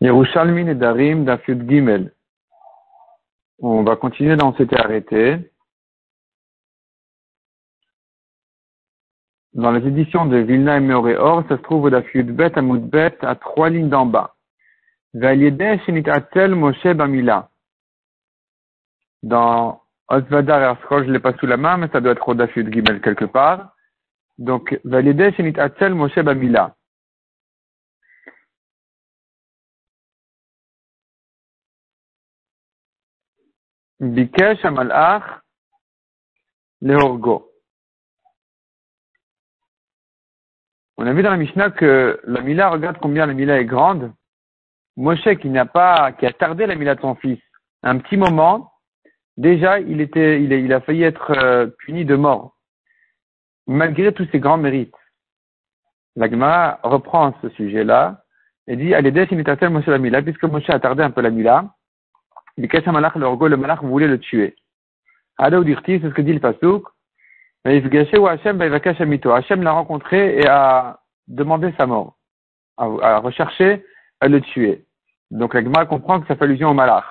Yerushalmi Nedarim Gimel. On va continuer dans cet arrêté. Dans les éditions de Vilna et Meoreor, ça se trouve au Dafiud Bet à Bet à trois lignes d'en bas. Moshe Bamila. Dans Osvadar et Arskol, je l'ai pas sous la main, mais ça doit être au Dafiud Gimel quelque part. Donc, Valiede Shenit Moshe Bamila. Bikesh Amalach Lehorgo. On a vu dans la Mishnah que la Mila, regarde combien la Mila est grande. Moshe qui n'a pas, qui a tardé la Mila de son fils un petit moment, déjà il était, il, il a failli être euh, puni de mort. Malgré tous ses grands mérites. La Gemara reprend ce sujet-là et dit, allez, Moshe la Mila, puisque Moshe a tardé un peu la Mila, le malach voulait le tuer. Ada c'est ce que dit le Pasuk. Hachem l'a rencontré et a demandé sa mort, a, recherché à le tuer. Donc la comprend que ça fait allusion au malach.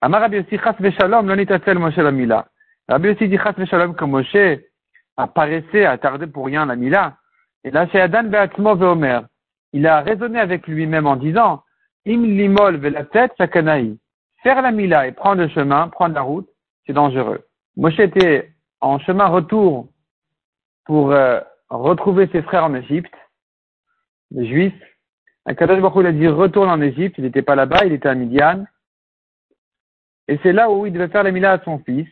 Amar Rabbi Yossi chas v'shalom lo nitatel Moshe la mila. Rabbi Yossi dit chas v'shalom que Moshe apparaissait, a tardé pour rien la mila. Et là, chez be'atzmo ve'omer, il a raisonné avec lui-même en disant, im limol ve'la-tête sakanaï. Faire la mila et prendre le chemin, prendre la route, c'est dangereux. Moshe était en chemin retour pour euh, retrouver ses frères en Égypte, les Juifs. Akadosh Baruch il a dit retourne en Égypte, il n'était pas là-bas, il était à Midian. Et c'est là où il devait faire la mila à son fils.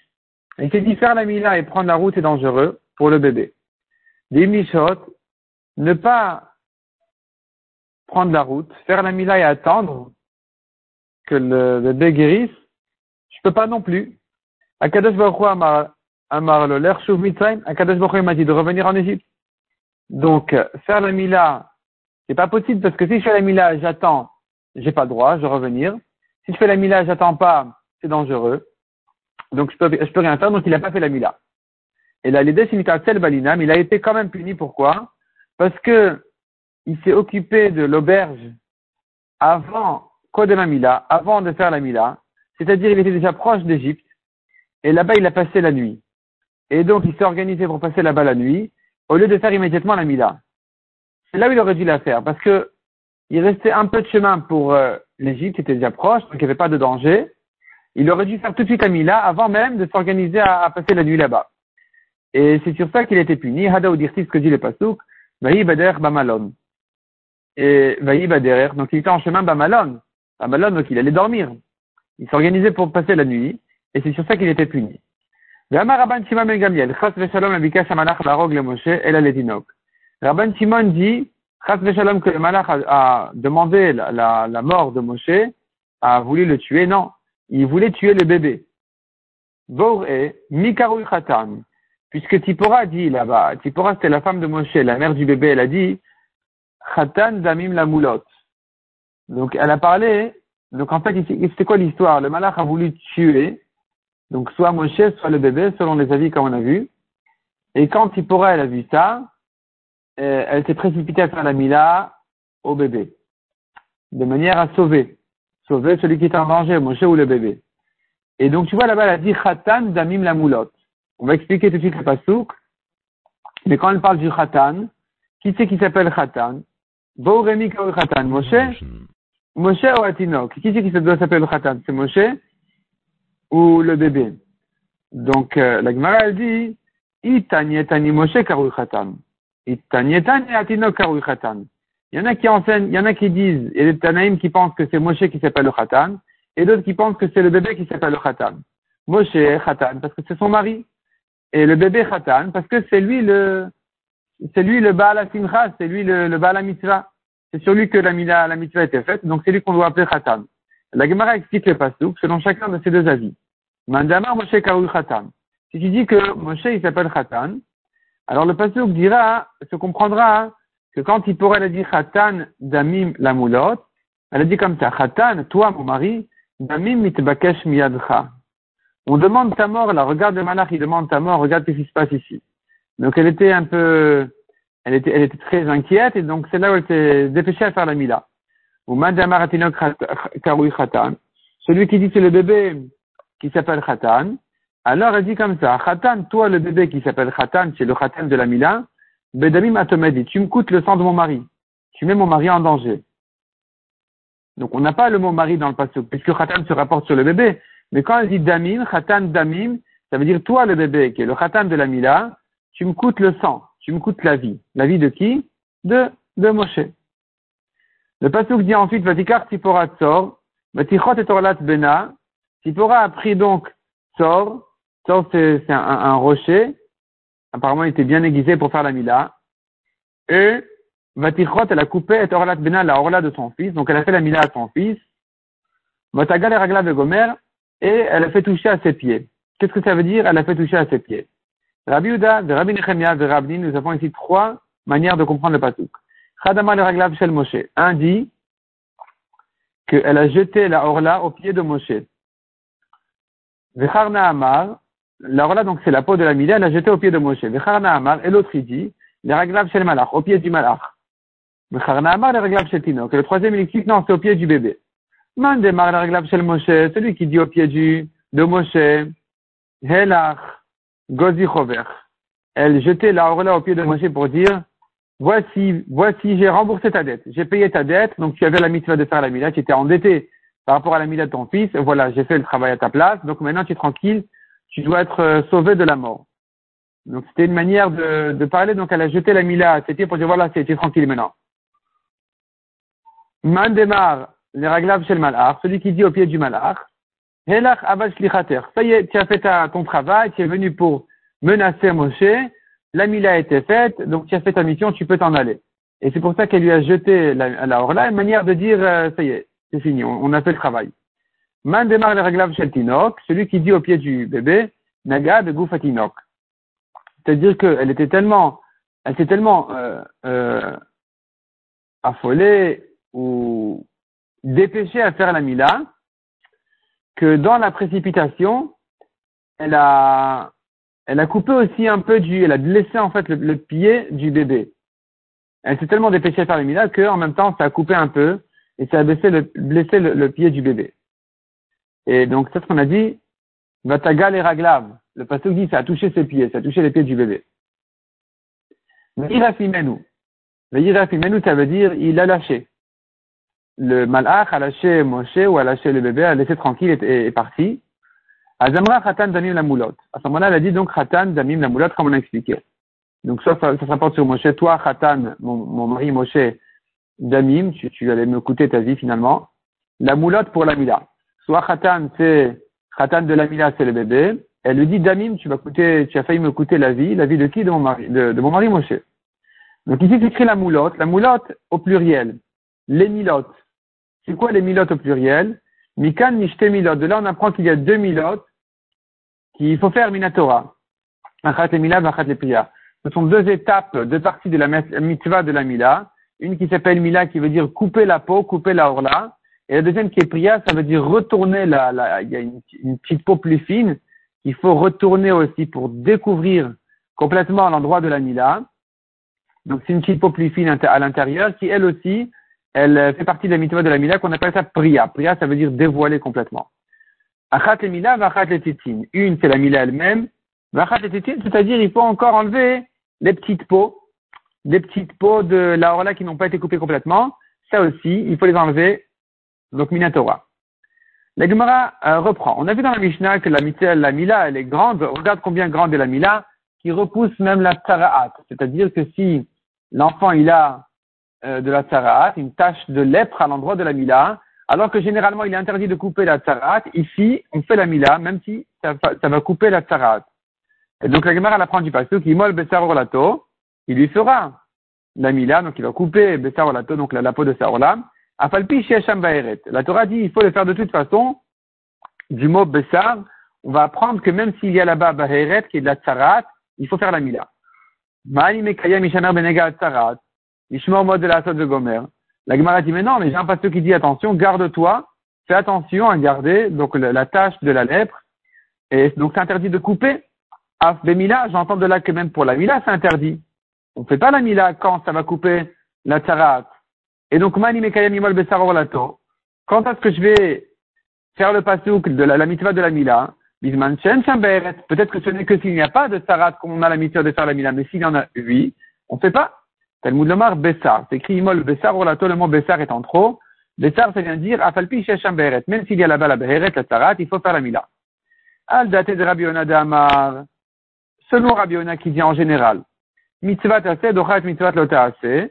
Il s'est dit faire la mila et prendre la route est dangereux pour le bébé. Des michotes, ne pas prendre la route, faire la mila et attendre que le bébé guérisse, je peux pas non plus. Akadosh Baruch Amar, le l'air Shuv m'a dit de revenir en Égypte. Donc, faire la Mila, c'est pas possible parce que si je fais la Mila, j'attends, j'ai pas le droit, je vais revenir. Si je fais la Mila, j'attends pas, c'est dangereux. Donc, je peux, peux rien faire, donc il a pas fait la Mila. Et là, l'idée, c'est Balinam, il a été quand même puni, pourquoi? Parce que il s'est occupé de l'auberge avant de la Mila, avant de faire la Mila, c'est-à-dire il était déjà proche d'Égypte, et là-bas il a passé la nuit. Et donc il s'est organisé pour passer là-bas la nuit, au lieu de faire immédiatement la Mila. C'est là où il aurait dû la faire, parce que il restait un peu de chemin pour euh, l'Égypte, était déjà proche, donc il n'y avait pas de danger. Il aurait dû faire tout de suite la Mila avant même de s'organiser à, passer la nuit là-bas. Et c'est sur ça qu'il été puni. Hada ou ce que dit le Pasuk, Vaï Bader Bamalon. Et Vaï Bader, donc il était en chemin Bamalon. Bamalon, donc il allait dormir. Il s'organisait pour passer la nuit, et c'est sur ça qu'il était puni. Rabban Shimon ben Gamliel, Chas v'shalom abikash hamalach larog le Moshe el. Rabban Shimon dit, Chas v'shalom que le a, demandé la, la, mort de Moshe, a voulu le tuer, non. Il voulait tuer le bébé. Boré, Mikaru Khatan. Puisque Tipora dit là-bas, Tipora c'était la femme de Moshe, la mère du bébé, elle a dit, Khatan damim la moulotte. Donc elle a parlé, donc en fait, c'était quoi l'histoire? Le malach a voulu tuer, donc soit Moshe, soit le bébé, selon les avis comme on a vu. Et quand Tipora, elle a vu ça, euh, elle s'est précipitée à faire la mila au bébé, de manière à sauver, sauver celui qui est en danger, Moshe ou le bébé. Et donc tu vois là-bas, elle a dit Khatan damim la moulotte. On va expliquer tout de suite le pasouk. Mais quand elle parle du Khatan, qui c'est qui s'appelle Khatan? Bouremi Khatan, Moshe Moshe ou Atinok? Qui c'est qui doit s'appeler le Khatan? C'est Moshe ou le bébé? Donc, euh, la Gemara elle dit Itanietani Moshe Karui Khatan. Itanietani Atinok Karui Khatan. Il y en a qui enseignent, il y en a qui disent, il y a des Tanaïm qui pensent que c'est Moshe qui s'appelle le Khatan, et d'autres qui pensent que c'est le bébé qui s'appelle le Khatan. Moshe Khatan, parce que c'est son mari. Et le bébé Khatan, parce que c'est lui le, c'est lui le Baal Simcha, c'est lui le, le Baal Mitzvah. C'est sur lui que la, la mitzvah était faite, donc c'est lui qu'on doit appeler Khatan. La Gemara explique le pasouk selon chacun de ces deux avis. Mandamar Moshe Kaoui Khatan. Si tu dis que Moshe il s'appelle Khatan, alors le pasouk dira, se comprendra que quand il pourrait dire Khatan Damim la moulotte, elle a dit comme ça, Khatan, toi mon mari, Damim mitbakesh miyadcha. On demande ta mort, là, regarde le malach, il demande ta mort, regarde ce qui se passe ici. Donc elle était un peu, elle était, très inquiète et donc c'est là où elle s'est dépêchée à faire la mila. celui qui dit c'est le bébé qui s'appelle khatan, alors elle dit comme ça, khatan, toi le bébé qui s'appelle khatan, c'est le khatan de la Mila, bedamim atomedi, tu me coûtes le sang de mon mari, tu mets mon mari en danger. Donc on n'a pas le mot mari dans le passage, puisque khatan se rapporte sur le bébé, mais quand elle dit damim, khatan damim, ça veut dire toi le bébé qui est le khatan de la Mila, tu me coûtes le sang, tu me coûtes la vie. La vie de qui? De, Moshe. Le pasuk dit ensuite, Vatikar Tipora Tsor, Vatichot et Orlat Bena. Tipora a pris donc Tsor. Tsor, c'est un, rocher. Apparemment, il était bien aiguisé pour faire la Mila. Et Vatichot, elle a coupé et Orlat Bena, la Orla de son fils. Donc, elle a fait la Mila à son fils. Vatagal et Ragla Gomer. Et elle a fait toucher à ses pieds. Qu'est-ce que ça veut dire? Elle a fait toucher à ses pieds. Rabbi Uda, de Rabbi Nechemia, de Rabbi, nous avons ici trois manières de comprendre le pasuk. Chadama le Raglav Shel Moshe. Un dit qu'elle a jeté la orla au pied de Moshe. Vecharna Amar, la orla donc c'est la peau de la mila, elle a jeté au pied de Moshe. Vecharna Amar, et l'autre il dit, le Raglav Shel Malach, au pied du Malach. Vecharna Amar, le Raglav Shel Tinok. Le troisième il explique, non, c'est au pied du bébé. Mandemar le Raglav Shel Moshe, celui qui dit au pied du, de Moshe, Helach, Gozi Chover. Elle jetait la orla au pied de Moshe pour dire, voici, voici, j'ai remboursé ta dette. J'ai payé ta dette, donc tu avais la mitzvah de faire la mila, tu étais endetté par rapport à la mila de ton fils, voilà, j'ai fait le travail à ta place, donc maintenant tu es tranquille, tu dois être euh, sauvé de la mort. Donc c'était une manière de, parler, donc elle a jeté la mila pieds pour dire voilà, tu es tranquille maintenant. Mandemar, les raglav chez le malach, celui qui dit au pied du malach, Helach aval Ça y est, tu as fait ta, ton travail, tu es venu pour menacer Moshe, la mila a été faite, donc tu as fait ta mission, tu peux t'en aller. Et c'est pour ça qu'elle lui a jeté la, la orla, une manière de dire, euh, ça y est, c'est fini, on, a fait le travail. Man démarre le raglav shel tinok, celui qui dit au pied du bébé, naga de goufatinok. C'est-à-dire qu'elle était tellement, elle s'est tellement euh, euh, affolée ou dépêchée à faire la mila que dans la précipitation, elle a, elle a coupé aussi un peu du, elle a blessé en fait le, pied du bébé. Elle s'est tellement dépêchée à faire le mila qu'en même temps, ça a coupé un peu et ça a blessé le, blessé le, pied du bébé. Et donc, c'est ce qu'on a dit, Vatagal et Raglav. Le pasteur dit, ça a touché ses pieds, ça a touché les pieds du bébé. Irafimenu. Le Irafimenu, ça veut dire, il a lâché. Le malach a lâché Moshe ou a lâché le bébé, a laissé tranquille et est parti. Azamra Khatan Damim la moulotte. À ce moment-là, elle a dit donc Khatan Damim la moulotte, comme on a expliqué. Donc ça, ça, rapporte sur Moshe. Toi, Khatan, mon, mon mari Moshe, Damim, tu, tu allais me coûter ta vie finalement. La moulotte pour la mila. Soit Khatan, c'est Khatan de la mila, c'est le bébé. Elle lui dit Damim, tu vas coûter, tu as failli me coûter la vie. La vie de qui? De mon mari, de, de mon mari Moshe. Donc ici, c'est écrit la moulotte. La moulotte au pluriel. Les milotes. C'est quoi les milotes au pluriel? Mikan Mishte milot. De là, on apprend qu'il y a deux milotes qu'il faut faire Minatora. Achat le Mila, Achat le Priya. Ce sont deux étapes, deux parties de la mitzvah de la Mila. Une qui s'appelle Mila, qui veut dire couper la peau, couper la orla. Et la deuxième qui est Priya, ça veut dire retourner la, la il y a une, une petite peau plus fine qu'il faut retourner aussi pour découvrir complètement l'endroit de la Mila. Donc c'est une petite peau plus fine à l'intérieur qui, elle aussi, elle fait partie de la mitzvah de la Mila qu'on appelle ça Priya. Priya, ça veut dire dévoiler complètement. Achat le mila, vachat le titin. Une, c'est la mila elle-même. Vachat le titin, c'est-à-dire il faut encore enlever les petites peaux, des petites peaux de la orla qui n'ont pas été coupées complètement. Ça aussi, il faut les enlever. Donc, minatora. La Gemara euh, reprend. On a vu dans la Mishnah que la, la mila, elle est grande. Regarde combien grande est la mila, qui repousse même la tsaraat. C'est-à-dire que si l'enfant, il a euh, de la tsaraat, une tache de lèpre à l'endroit de la mila, alors que généralement il est interdit de couper la tsarat, ici on fait la mila, même si ça, va couper la tsarat. Et donc la Gemara apprend du pasteur qui mol besar lato, il lui fera la mila, donc il va couper besar lato, donc la, peau de sarola, afalpi baeret. La Torah dit il faut le faire de toute façon, du mot besar, on va apprendre que même s'il y a là-bas baeret, qui est de la tsarat, il faut faire la mila. Ma'ani mekaya mishamer benega tsarat, ishmor mode de la de gomer. La Gemara dit, mais non, mais j'ai un pasteur qui dit, attention, garde-toi, fais attention à garder donc la, tâche de la lèpre. Et donc c'est interdit de couper. Af Mila, j'entends de là que même pour la mila, c'est interdit. On ne fait pas la mila quand ça va couper la tsarat. Et donc, mani mekayem imol lato. Quand est-ce que je vais faire le pasouk de la, la mitzvah de la Mila? Peut-être que ce n'est que s'il n'y a pas de sarat qu'on a la mitzvah de faire la Mila, mais s'il y en a huit, on ne fait pas. Talmud Lomar Bessar. C'est écrit Imol Bessar Olato, le mot Bessar est en trop. Bessar, ça vient dire Afalpi Shesham Beret. Même s'il y a là-bas la Beret, la Sarat, il faut faire la Mila. Al date de Rabbi de Amar. Selon Rabbi qui dit en général, Mitzvah Tase, Dochat Mitzvah Lotase,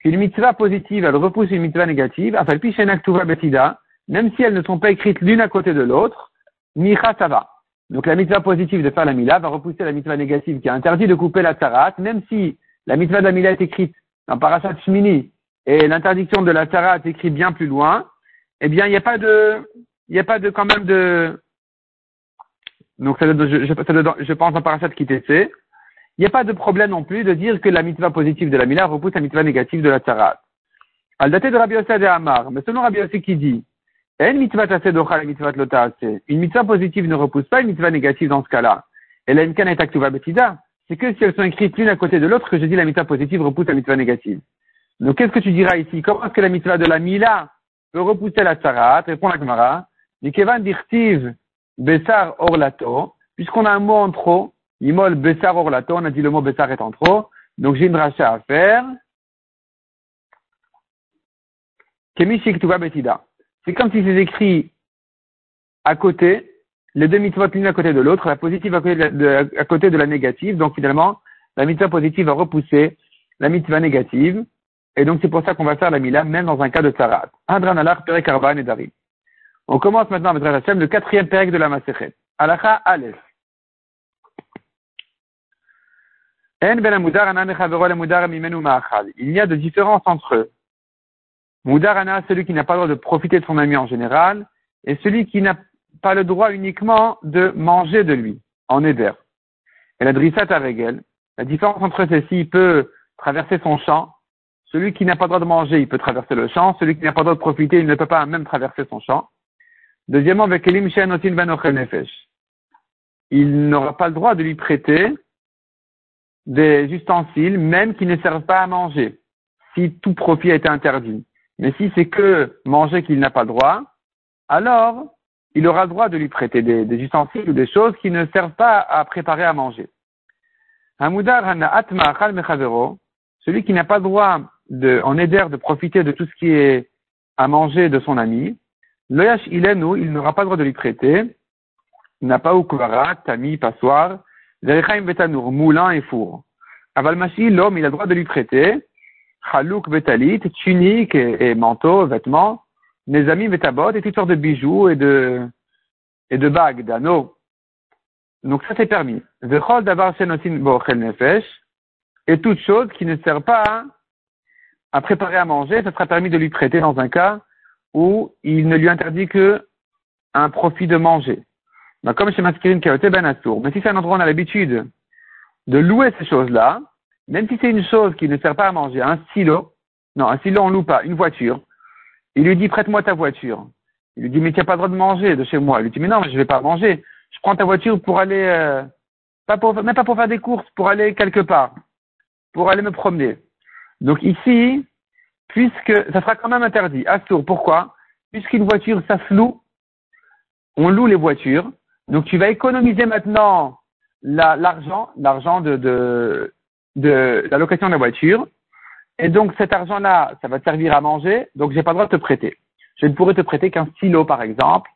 qu'une mitzvah positive, elle repousse une mitzvah négative, Afalpi Shenak Tuva Betida, même si elles ne sont pas écrites l'une à côté de l'autre, Micha ça va. Donc la mitzvah positive de faire la Mila va repousser la mitzvah négative qui a interdit de couper la Sarat, même si la mitzvah d'Amila est écrite dans Parashat Shmini et l'interdiction de la Tara est écrite bien plus loin, eh bien, il n'y a pas de, il n'y a pas de, quand même de, donc, ça, je, je pense en Parashat Kitese, il n'y a pas de problème non plus de dire que la mitzvah positive de la Mila repousse la mitzvah négative de la Tara. Al daté de Rabbi Yosef de Amar, mais selon Rabbi Yosef qui dit, une mitzvah positive ne repousse pas une mitzvah négative dans ce cas-là. Et la est aktuva betida c'est que si elles sont écrites l'une à côté de l'autre que je dis la mitzvah positive repousse la mitzvah négative. Donc qu'est-ce que tu diras ici? Comment est-ce que la mitzvah de la mila peut repousser la tsarat? Répond la Gemara. Nikevan dirtiv besar orlato. Puisqu'on a un mot en trop, imol besar orlato, on a dit le mot besar est en trop. Donc j'ai une rachat à faire. Kemishik betida. C'est comme si c'est écrit à côté les deux mitzvot l'une à côté de l'autre, la positive à côté de, la, négative. Donc finalement, la mitzvah positive va repousser la mitzvah négative. Et donc c'est pour ça qu'on va faire la mila même dans un cas de tzarat. Adran alach perek et dari. On commence maintenant avec Hashem, le quatrième perek de la Masechet. Ben Il y a de différences entre eux. Mudarana, celui qui n'a pas le droit de profiter de son ami en général, et celui qui n'a pas le droit uniquement de manger de lui, en éder. Et la drissat regel, la différence entre il peut traverser son champ. Celui qui n'a pas le droit de manger, il peut traverser le champ. Celui qui n'a pas le droit de profiter, il ne peut pas même traverser son champ. Deuxièmement, ben il n'aura pas le droit de lui prêter des ustensiles, même qui ne servent pas à manger, si tout profit a été interdit. Mais si c'est que manger qu'il n'a pas le droit, alors il aura le droit de lui prêter des, ustensiles ou des choses qui ne servent pas à préparer à manger. Celui qui n'a pas le droit de, en éder de profiter de tout ce qui est à manger de son ami, Loyash ilenu, il n'aura pas le droit de lui prêter, n'a pas ou tami, passoire, moulin et four. Avalmashi, l'homme, il a le droit de lui prêter, chalouk betalit, tunique et manteau, vêtements, mes amis métabot et toutes sortes de bijoux et de, et de bagues, d'anneaux. Donc ça c'est permis. Et toute chose qui ne sert pas à préparer à manger, ça sera permis de lui prêter dans un cas où il ne lui interdit que un profit de manger. Donc, comme chez Maskirin Kaote Ben Assour. Mais si c'est un endroit où on a l'habitude de louer ces choses-là, même si c'est une chose qui ne sert pas à manger, un stylo, non, un stylo on loue pas, une voiture, il lui dit, prête-moi ta voiture. Il lui dit, mais tu n'as pas le droit de manger de chez moi. Il lui dit, mais non, je ne vais pas manger. Je prends ta voiture pour aller, euh, pas pour, même pas pour faire des courses, pour aller quelque part, pour aller me promener. Donc ici, puisque ça sera quand même interdit. Assour, pourquoi? Puisqu'une voiture, ça se loue. On loue les voitures. Donc tu vas économiser maintenant l'argent, l'argent de, de, de la location de la voiture. Et donc cet argent-là, ça va te servir à manger, donc j'ai pas le droit de te prêter. Je ne pourrais te prêter qu'un stylo, par exemple,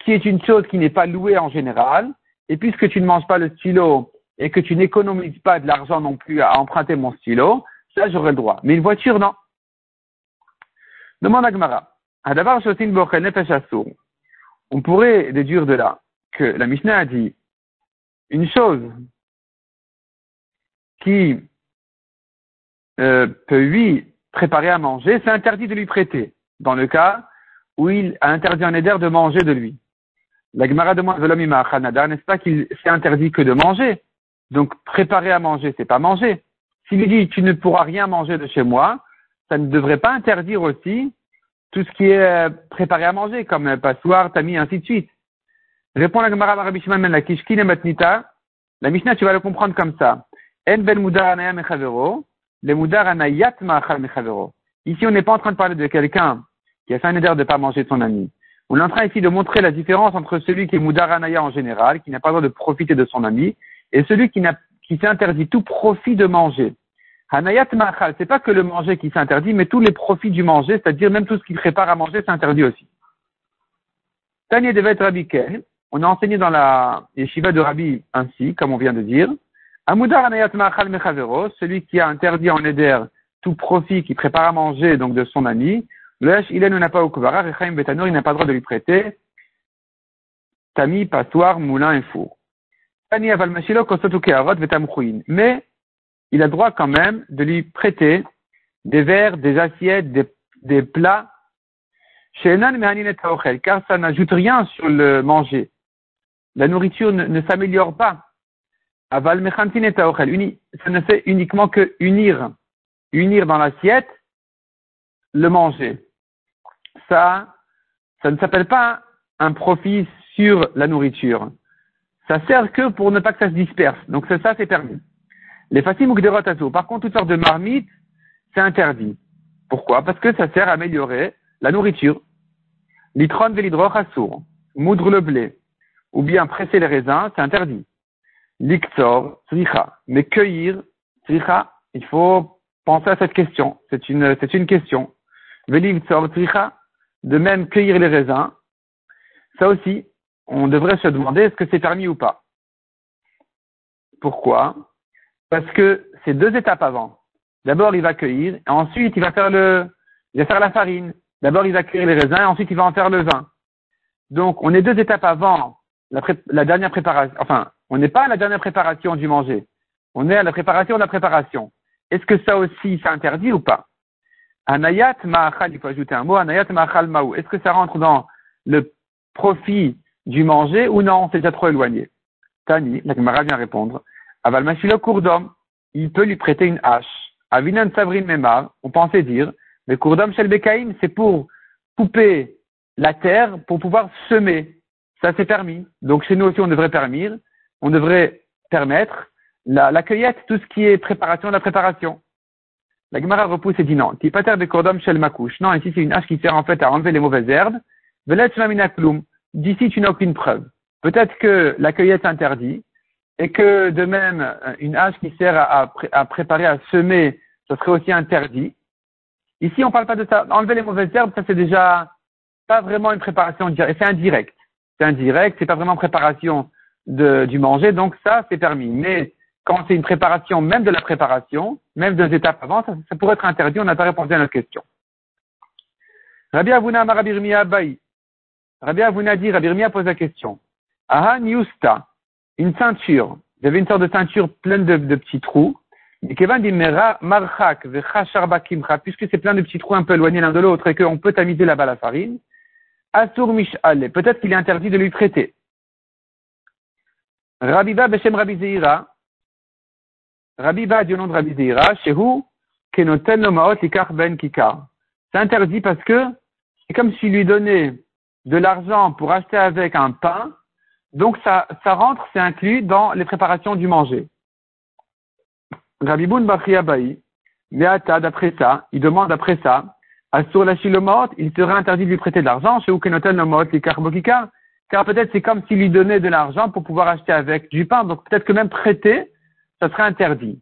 qui est une chose qui n'est pas louée en général. Et puisque tu ne manges pas le stylo et que tu n'économises pas de l'argent non plus à emprunter mon stylo, ça j'aurais le droit. Mais une voiture, non. Demande à Gmara. On pourrait déduire de là que la Mishnah a dit une chose qui euh, peut lui préparer à manger, c'est interdit de lui prêter, dans le cas où il a interdit un éder de manger de lui. La Gemara demande n'est-ce pas qu'il s'est interdit que de manger Donc préparer à manger, c'est pas manger. S'il lui dit tu ne pourras rien manger de chez moi, ça ne devrait pas interdire aussi tout ce qui est euh, préparé à manger, comme passoire, tamis, ainsi de suite. Répond la Gemara Rabbi Shimon la Kishkin Matnita. La Mishnah, tu vas le comprendre comme ça. En ben mudar il Ici, on n'est pas en train de parler de quelqu'un qui a fait un éder de ne pas manger de son ami. On est en train ici de montrer la différence entre celui qui est Moudaranaya en général, qui n'a pas le droit de profiter de son ami, et celui qui, qui s'interdit tout profit de manger. Hanayat Machal, c'est pas que le manger qui s'interdit, mais tous les profits du manger, c'est-à-dire même tout ce qu'il prépare à manger s'interdit aussi. Tanya Devet Rabbi on a enseigné dans la yeshiva de Rabbi ainsi, comme on vient de dire. Amudar Hanayat Machal Mechavero, celui qui a interdit en éder tout profit qui prépare à manger, donc de son ami, le il n'a pas au il n'a pas le droit de lui prêter Tami, passoire, moulin et four. Mais il a droit quand même de lui prêter des verres, des assiettes, des, des plats, car ça n'ajoute rien sur le manger. La nourriture ne, s'améliore pas. Aval ça ne fait uniquement que unir, unir dans l'assiette le manger. Ça, ça ne s'appelle pas un profit sur la nourriture. Ça sert que pour ne pas que ça se disperse. Donc c'est ça, c'est permis. Les faciles ou Par contre, toutes sortes de marmites, c'est interdit. Pourquoi? Parce que ça sert à améliorer la nourriture. L'itron velidroch moudre le blé, ou bien presser les raisins, c'est interdit. L'iktor, tricha. Mais cueillir, tricha, il faut penser à cette question. C'est une, c'est une question. Velivtsor, tricha. De même, cueillir les raisins, ça aussi, on devrait se demander est-ce que c'est permis ou pas? Pourquoi? Parce que c'est deux étapes avant. D'abord, il va cueillir, et ensuite, il va faire le, il va faire la farine. D'abord, il va cueillir les raisins, et ensuite, il va en faire le vin. Donc, on est deux étapes avant la, dernière préparation. Enfin, on n'est pas à la dernière préparation du manger. On est à la préparation de la préparation. Est-ce que ça aussi, c'est interdit ou pas? Anayat ma'achal, il faut ajouter un mot, anayat ma'achal. Est-ce que ça rentre dans le profit du manger ou non? C'est déjà trop éloigné. Tani, la camarade vient répondre. Aval Mashilo Kourdom, il peut lui prêter une hache. Avinan Savrin Memar, on pensait dire, mais Kourdom Shel Bekaim, c'est pour couper la terre pour pouvoir semer. Ça c'est permis. Donc chez nous aussi on devrait permettre, on devrait permettre la, cueillette, tout ce qui est préparation la préparation. La Gemara repousse et dit non. Terre de Kourdom Shel Makouche. Non, ici c'est une hache qui sert en fait à enlever les mauvaises herbes. D'ici tu n'as aucune preuve. Peut-être que la cueillette s'interdit, et que de même, une hache qui sert à, à, préparer, à semer, ce serait aussi interdit. Ici, on ne parle pas de ça. Enlever les mauvaises herbes, ça c'est déjà pas vraiment une préparation directe, c'est indirect. C'est indirect, c'est pas vraiment préparation de, du manger, donc ça c'est permis. Mais quand c'est une préparation, même de la préparation, même deux étapes avant, ça, pourrait être interdit, on n'a pas répondu à notre question. Rabbi Avuna Marabirmiya Baï. Rabbi Avuna dit, Rabbi pose la question. Aha Niusta une ceinture. Avait une sorte de ceinture pleine de, petits trous. Et Kevin dit, puisque c'est plein de petits trous un peu éloignés l'un de l'autre et qu'on peut tamiser là-bas la farine, Asur Mish'ale, peut-être qu'il est interdit de lui traiter. Rabiba Beshem Rabbi Zeira, Rabiba du nom de Rabbi Zeira, Shehu, Kenoten Lomaot Ikar Ben Kikar. C'est interdit parce que c'est comme s'il lui donnait de l'argent pour acheter avec un pain donc ça, ça rentre, c'est inclus dans les préparations du manger. Rabiboun Bachiabaï, Beata, d'après ça, il demande après ça, Assur la il serait interdit de lui prêter de l'argent chez Ukenotel Nomot, les Karbokika, car peut-être c'est comme s'il lui donnait de l'argent pour pouvoir acheter avec du pain, donc peut-être que même prêter, ça serait interdit.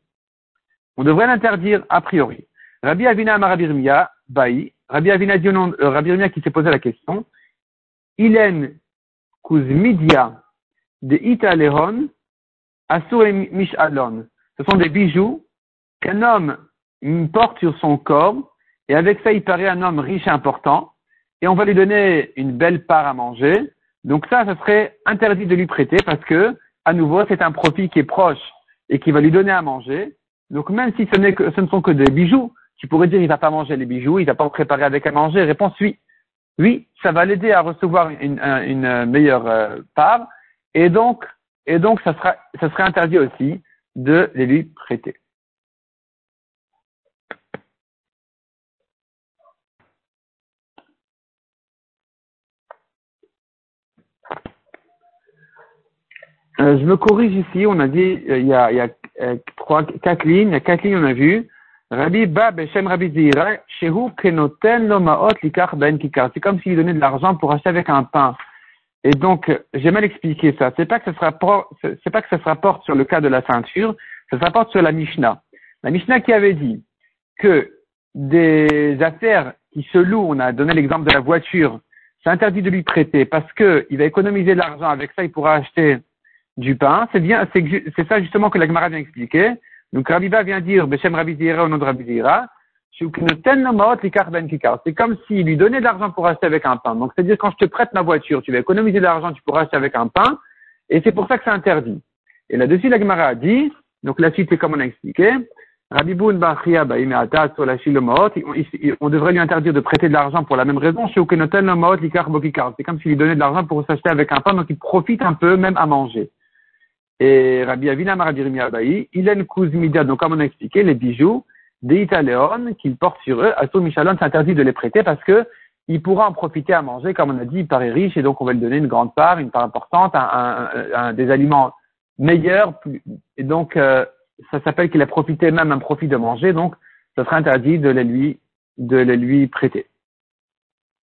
On devrait l'interdire a priori. Rabbi Avina Amarabirmia, Baï, Rabbi Avina euh, Rabbi qui s'est posé la question, Ilen Kuzmidia de Italeron Asur Mishalon. Ce sont des bijoux qu'un homme porte sur son corps et avec ça il paraît un homme riche et important et on va lui donner une belle part à manger. Donc ça, ça serait interdit de lui prêter parce que, à nouveau, c'est un profit qui est proche et qui va lui donner à manger. Donc même si ce, que, ce ne sont que des bijoux, tu pourrais dire il va pas manger les bijoux, il va pas préparer avec à manger. Réponse oui oui, ça va l'aider à recevoir une, une meilleure euh, part, et donc, et donc ça, sera, ça serait interdit aussi de les lui prêter. Euh, je me corrige ici, on a dit, euh, il y a, a trois, quatre lignes, il y a quatre lignes on a vu, Rabbi Ba Beshem Rabbi Zira, Shehu Kenoten Lomaot Likar Ben Kikar. C'est comme s'il donnait de l'argent pour acheter avec un pain. Et donc, j'ai mal expliqué ça. C'est pas que ça se rapporte, c'est pas que ça se rapporte sur le cas de la ceinture, ça se rapporte sur la Mishnah. La Mishnah qui avait dit que des affaires qui se louent, on a donné l'exemple de la voiture, c'est interdit de lui prêter parce que il va économiser de l'argent, avec ça il pourra acheter du pain. C'est bien, c'est ça justement que la Gemara vient expliquer. Donc Rabiba vient dire, Beshem Rabbi Zira au nom de Rabbi Zira, c'est comme s'il lui donnait de l'argent pour acheter avec un pain. Donc, c'est-à-dire, quand je te prête ma voiture, tu vas économiser de l'argent, tu pourras acheter avec un pain, et c'est pour ça que c'est interdit. Et là-dessus, la Gemara a dit, donc la suite, c'est comme on a expliqué, on devrait lui interdire de prêter de l'argent pour la même raison, c'est comme s'il lui donnait de l'argent pour s'acheter avec un pain, donc il profite un peu, même à manger. Et Rabbi Avina Rabbi Abayi, Ilen Kuzmida, donc comme on a expliqué, les bijoux, des Léon qu'il porte sur eux, Asur Michalon s'interdit de les prêter parce que il pourra en profiter à manger, comme on a dit, il paraît riche et donc on va lui donner une grande part, une part importante, un, un, des aliments meilleurs. Et donc, euh, ça s'appelle qu'il a profité même un profit de manger, donc ça serait interdit de les lui, de les lui prêter.